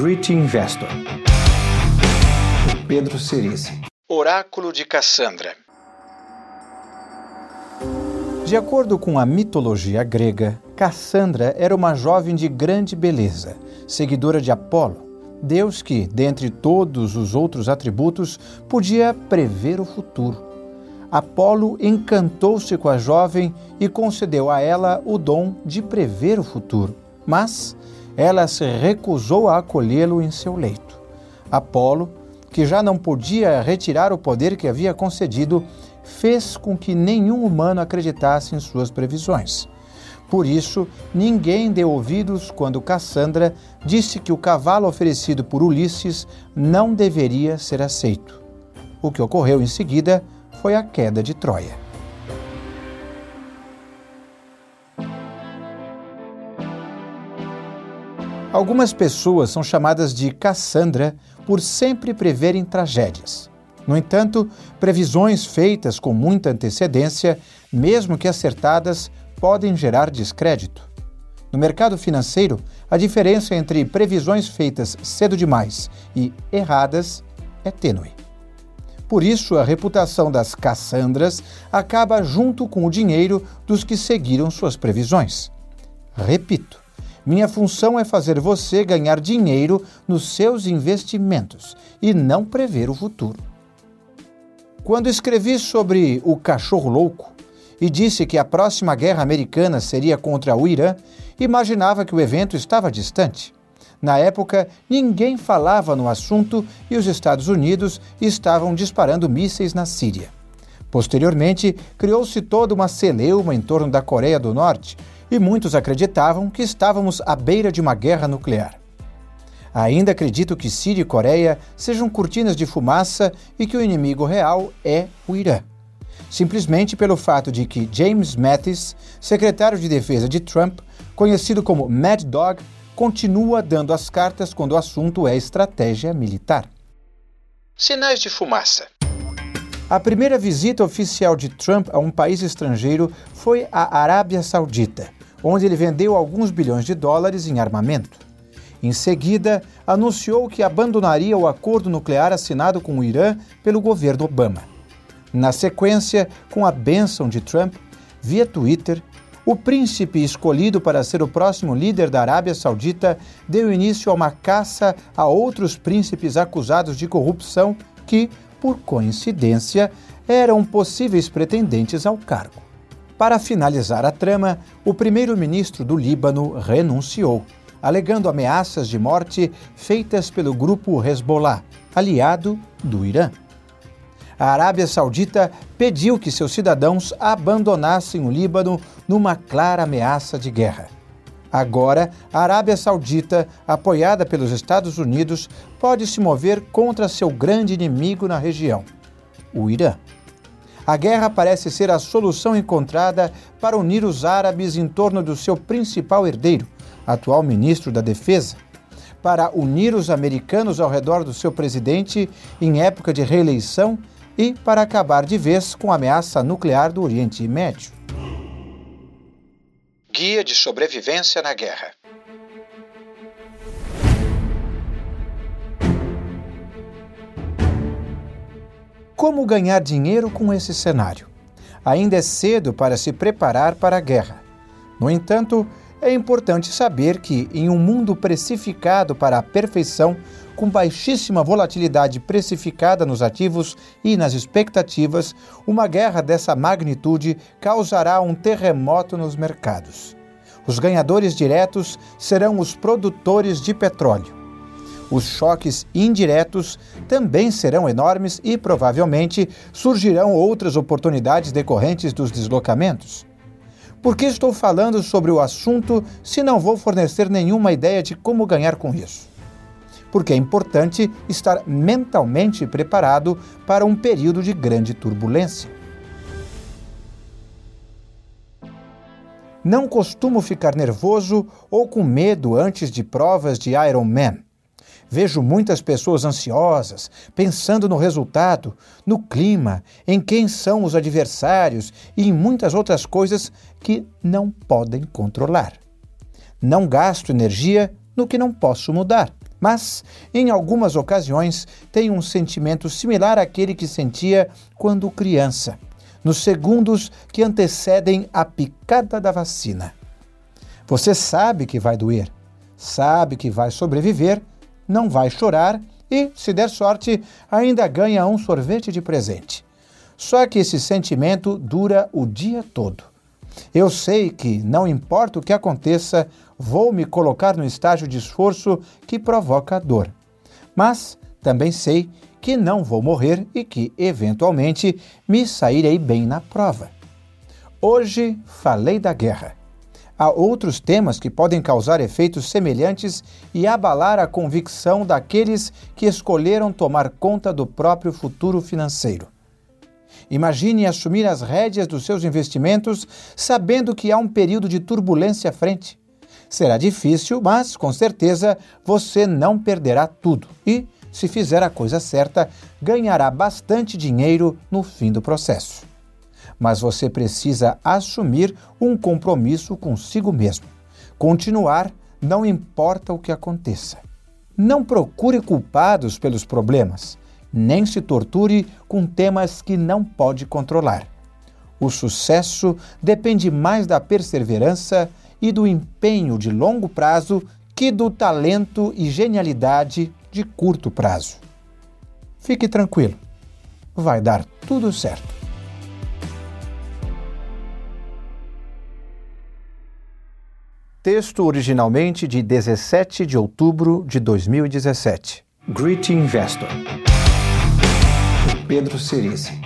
Grit Investor. Pedro Cerise. Oráculo de Cassandra. De acordo com a mitologia grega, Cassandra era uma jovem de grande beleza, seguidora de Apolo, deus que, dentre todos os outros atributos, podia prever o futuro. Apolo encantou-se com a jovem e concedeu a ela o dom de prever o futuro, mas ela se recusou a acolhê-lo em seu leito. Apolo, que já não podia retirar o poder que havia concedido, fez com que nenhum humano acreditasse em suas previsões. Por isso, ninguém deu ouvidos quando Cassandra disse que o cavalo oferecido por Ulisses não deveria ser aceito. O que ocorreu em seguida foi a queda de Troia. Algumas pessoas são chamadas de Cassandra por sempre preverem tragédias. No entanto, previsões feitas com muita antecedência, mesmo que acertadas, podem gerar descrédito. No mercado financeiro, a diferença entre previsões feitas cedo demais e erradas é tênue. Por isso, a reputação das Cassandras acaba junto com o dinheiro dos que seguiram suas previsões. Repito, minha função é fazer você ganhar dinheiro nos seus investimentos e não prever o futuro. Quando escrevi sobre o cachorro louco e disse que a próxima guerra americana seria contra o Irã, imaginava que o evento estava distante. Na época, ninguém falava no assunto e os Estados Unidos estavam disparando mísseis na Síria. Posteriormente, criou-se toda uma celeuma em torno da Coreia do Norte e muitos acreditavam que estávamos à beira de uma guerra nuclear. Ainda acredito que Síria e Coreia sejam cortinas de fumaça e que o inimigo real é o Irã. Simplesmente pelo fato de que James Mattis, secretário de defesa de Trump, conhecido como Mad Dog, continua dando as cartas quando o assunto é estratégia militar. Sinais de fumaça. A primeira visita oficial de Trump a um país estrangeiro foi à Arábia Saudita, onde ele vendeu alguns bilhões de dólares em armamento. Em seguida, anunciou que abandonaria o acordo nuclear assinado com o Irã pelo governo Obama. Na sequência, com a bênção de Trump, via Twitter, o príncipe escolhido para ser o próximo líder da Arábia Saudita deu início a uma caça a outros príncipes acusados de corrupção que, por coincidência, eram possíveis pretendentes ao cargo. Para finalizar a trama, o primeiro-ministro do Líbano renunciou alegando ameaças de morte feitas pelo grupo Hezbollah, aliado do Irã. A Arábia Saudita pediu que seus cidadãos abandonassem o Líbano numa clara ameaça de guerra. Agora, a Arábia Saudita, apoiada pelos Estados Unidos, pode se mover contra seu grande inimigo na região, o Irã. A guerra parece ser a solução encontrada para unir os árabes em torno do seu principal herdeiro, atual ministro da Defesa, para unir os americanos ao redor do seu presidente em época de reeleição e para acabar de vez com a ameaça nuclear do Oriente Médio. Guia de sobrevivência na guerra. Como ganhar dinheiro com esse cenário? Ainda é cedo para se preparar para a guerra. No entanto, é importante saber que, em um mundo precificado para a perfeição, com baixíssima volatilidade precificada nos ativos e nas expectativas, uma guerra dessa magnitude causará um terremoto nos mercados. Os ganhadores diretos serão os produtores de petróleo. Os choques indiretos também serão enormes e provavelmente surgirão outras oportunidades decorrentes dos deslocamentos. Por que estou falando sobre o assunto se não vou fornecer nenhuma ideia de como ganhar com isso? Porque é importante estar mentalmente preparado para um período de grande turbulência. Não costumo ficar nervoso ou com medo antes de provas de Ironman. Vejo muitas pessoas ansiosas, pensando no resultado, no clima, em quem são os adversários e em muitas outras coisas que não podem controlar. Não gasto energia no que não posso mudar, Mas, em algumas ocasiões, tem um sentimento similar àquele que sentia quando criança, nos segundos que antecedem a picada da vacina. Você sabe que vai doer, sabe que vai sobreviver, não vai chorar e, se der sorte, ainda ganha um sorvete de presente. Só que esse sentimento dura o dia todo. Eu sei que, não importa o que aconteça, vou me colocar no estágio de esforço que provoca dor. Mas também sei que não vou morrer e que, eventualmente, me sairei bem na prova. Hoje falei da guerra. Há outros temas que podem causar efeitos semelhantes e abalar a convicção daqueles que escolheram tomar conta do próprio futuro financeiro. Imagine assumir as rédeas dos seus investimentos sabendo que há um período de turbulência à frente. Será difícil, mas com certeza você não perderá tudo e, se fizer a coisa certa, ganhará bastante dinheiro no fim do processo mas você precisa assumir um compromisso consigo mesmo. Continuar, não importa o que aconteça. Não procure culpados pelos problemas, nem se torture com temas que não pode controlar. O sucesso depende mais da perseverança e do empenho de longo prazo que do talento e genialidade de curto prazo. Fique tranquilo, vai dar tudo certo. Texto originalmente de 17 de outubro de 2017. Great Investor. Pedro Cerise.